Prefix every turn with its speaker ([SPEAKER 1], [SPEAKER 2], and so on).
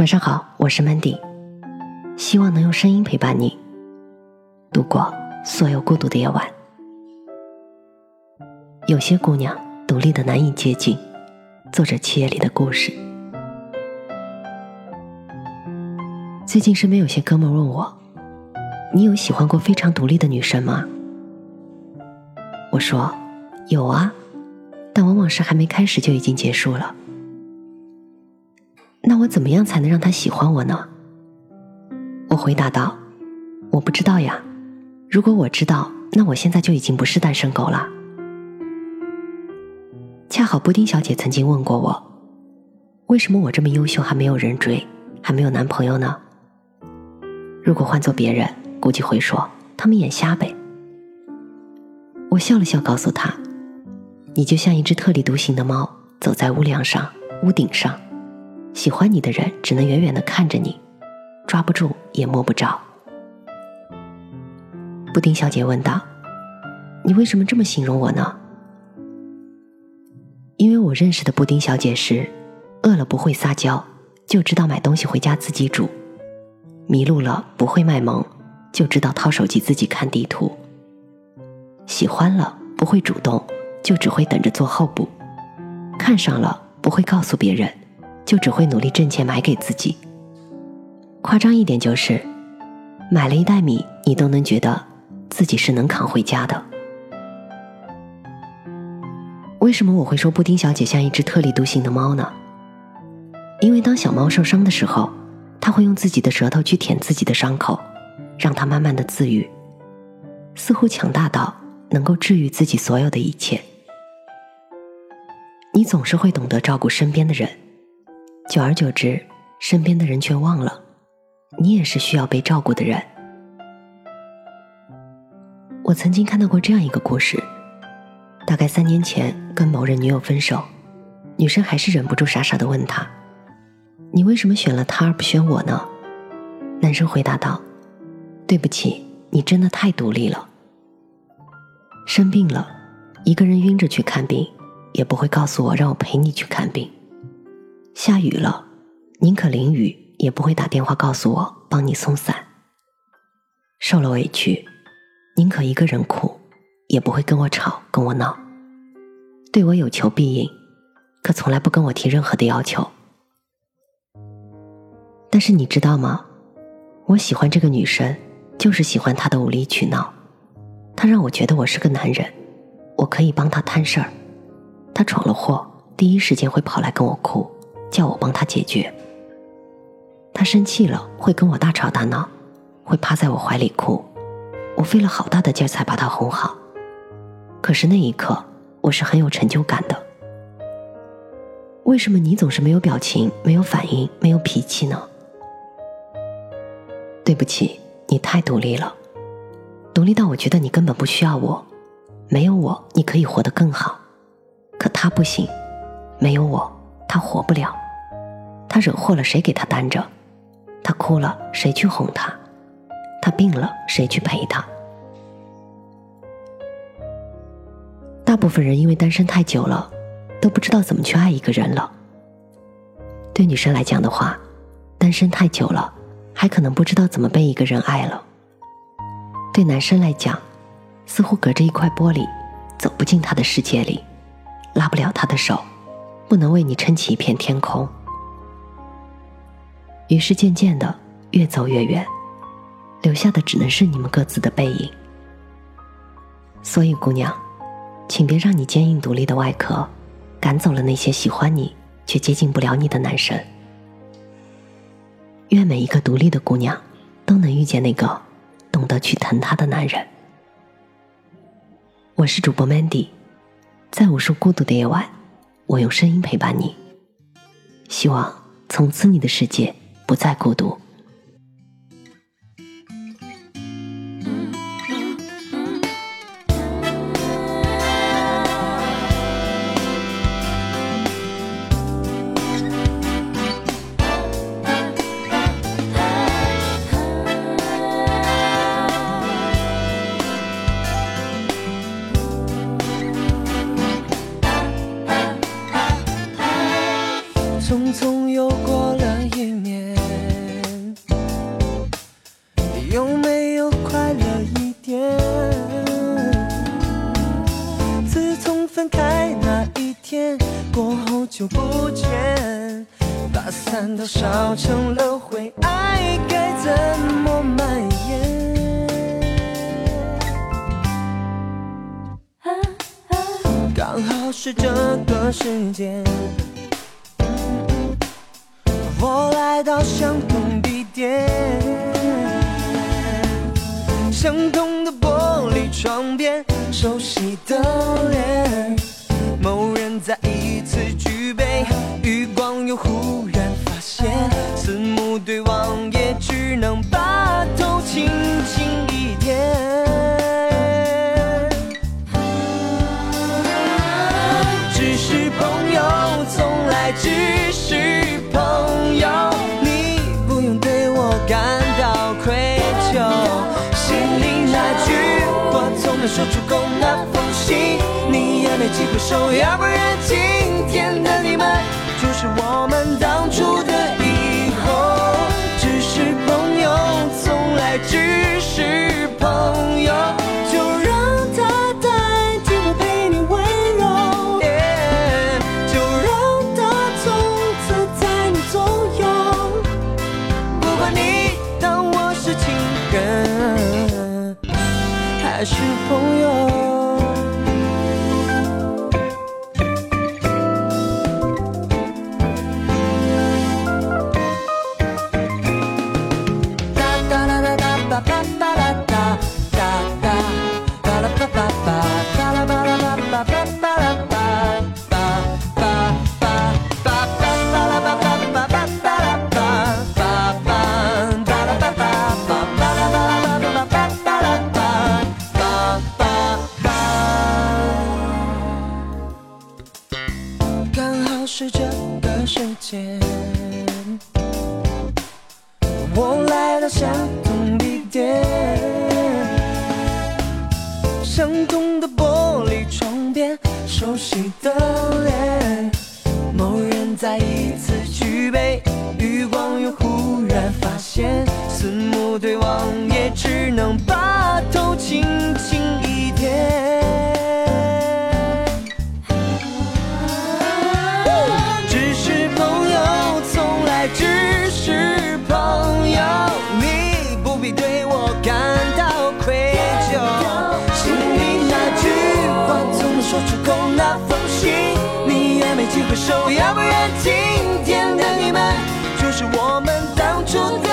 [SPEAKER 1] 晚上好，我是 Mandy，希望能用声音陪伴你度过所有孤独的夜晚。有些姑娘独立的难以接近，作者七夜里的故事。最近身边有些哥们问我，你有喜欢过非常独立的女生吗？我说有啊，但往往是还没开始就已经结束了。那我怎么样才能让他喜欢我呢？我回答道：“我不知道呀。如果我知道，那我现在就已经不是单身狗了。”恰好布丁小姐曾经问过我：“为什么我这么优秀还没有人追，还没有男朋友呢？”如果换做别人，估计会说他们眼瞎呗。我笑了笑，告诉他：“你就像一只特立独行的猫，走在屋梁上、屋顶上。”喜欢你的人只能远远的看着你，抓不住也摸不着。布丁小姐问道：“你为什么这么形容我呢？”因为我认识的布丁小姐是，饿了不会撒娇，就知道买东西回家自己煮；迷路了不会卖萌，就知道掏手机自己看地图；喜欢了不会主动，就只会等着做后补；看上了不会告诉别人。就只会努力挣钱买给自己。夸张一点就是，买了一袋米，你都能觉得自己是能扛回家的。为什么我会说布丁小姐像一只特立独行的猫呢？因为当小猫受伤的时候，它会用自己的舌头去舔自己的伤口，让它慢慢的自愈，似乎强大到能够治愈自己所有的一切。你总是会懂得照顾身边的人。久而久之，身边的人却忘了，你也是需要被照顾的人。我曾经看到过这样一个故事：大概三年前跟某人女友分手，女生还是忍不住傻傻的问他：“你为什么选了他而不选我呢？”男生回答道：“对不起，你真的太独立了。生病了，一个人晕着去看病，也不会告诉我让我陪你去看病。”下雨了，宁可淋雨也不会打电话告诉我帮你送伞。受了委屈，宁可一个人哭，也不会跟我吵跟我闹。对我有求必应，可从来不跟我提任何的要求。但是你知道吗？我喜欢这个女生，就是喜欢她的无理取闹。她让我觉得我是个男人，我可以帮她摊事儿。她闯了祸，第一时间会跑来跟我哭。叫我帮他解决。他生气了，会跟我大吵大闹，会趴在我怀里哭。我费了好大的劲才把他哄好。可是那一刻，我是很有成就感的。为什么你总是没有表情、没有反应、没有脾气呢？对不起，你太独立了，独立到我觉得你根本不需要我。没有我，你可以活得更好。可他不行，没有我。他活不了，他惹祸了，谁给他担着？他哭了，谁去哄他？他病了，谁去陪他？大部分人因为单身太久了，都不知道怎么去爱一个人了。对女生来讲的话，单身太久了，还可能不知道怎么被一个人爱了。对男生来讲，似乎隔着一块玻璃，走不进他的世界里，拉不了他的手。不能为你撑起一片天空，于是渐渐的越走越远，留下的只能是你们各自的背影。所以，姑娘，请别让你坚硬独立的外壳赶走了那些喜欢你却接近不了你的男生。愿每一个独立的姑娘都能遇见那个懂得去疼她的男人。我是主播 Mandy，在无数孤独的夜晚。我用声音陪伴你，希望从此你的世界不再孤独。
[SPEAKER 2] 有没有快乐一点？自从分开那一天？过后就不见，把伞都烧成了灰，爱该怎么蔓延？刚好是这个时间，我来到相同地点，相同的玻璃窗边，熟悉的脸，某人再一次举杯，余光又忽然发现，四目对望也只能把头轻轻一点。几个手，要不然今天的你们就是我们当初的相同地点，相同的玻璃窗边，熟悉的脸，某人再一次举杯，余光又忽然发现，四目对望也只能把头轻手，要不然今天的你们就是我们当初的。